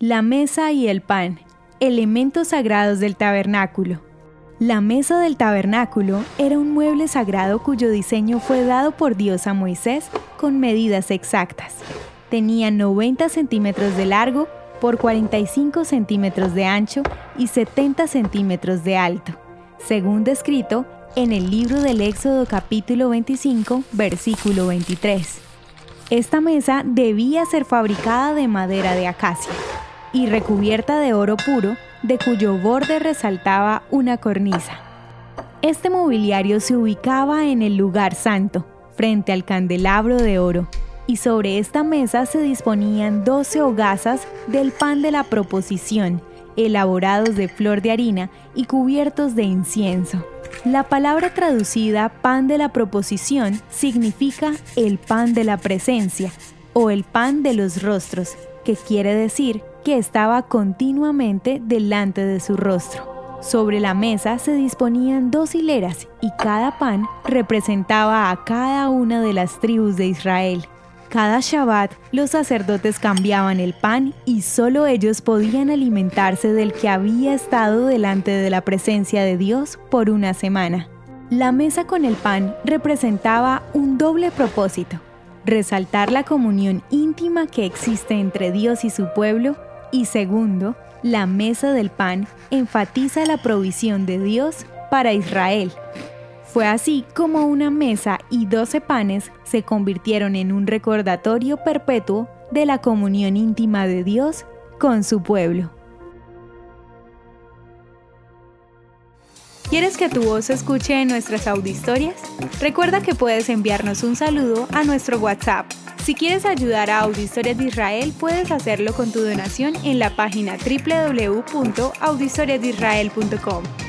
La mesa y el pan, elementos sagrados del tabernáculo. La mesa del tabernáculo era un mueble sagrado cuyo diseño fue dado por Dios a Moisés con medidas exactas. Tenía 90 centímetros de largo por 45 centímetros de ancho y 70 centímetros de alto, según descrito en el libro del Éxodo capítulo 25, versículo 23. Esta mesa debía ser fabricada de madera de acacia y recubierta de oro puro de cuyo borde resaltaba una cornisa. Este mobiliario se ubicaba en el lugar santo, frente al candelabro de oro, y sobre esta mesa se disponían doce hogazas del pan de la proposición, elaborados de flor de harina y cubiertos de incienso. La palabra traducida pan de la proposición significa el pan de la presencia o el pan de los rostros, quiere decir que estaba continuamente delante de su rostro. Sobre la mesa se disponían dos hileras y cada pan representaba a cada una de las tribus de Israel. Cada Shabbat los sacerdotes cambiaban el pan y solo ellos podían alimentarse del que había estado delante de la presencia de Dios por una semana. La mesa con el pan representaba un doble propósito, resaltar la comunión íntima que existe entre Dios y su pueblo y segundo, la mesa del pan enfatiza la provisión de Dios para Israel. Fue así como una mesa y doce panes se convirtieron en un recordatorio perpetuo de la comunión íntima de Dios con su pueblo. ¿Quieres que tu voz se escuche en nuestras auditorias? Recuerda que puedes enviarnos un saludo a nuestro WhatsApp si quieres ayudar a Auditorias de Israel, puedes hacerlo con tu donación en la página www.auditoriasdeisrael.com.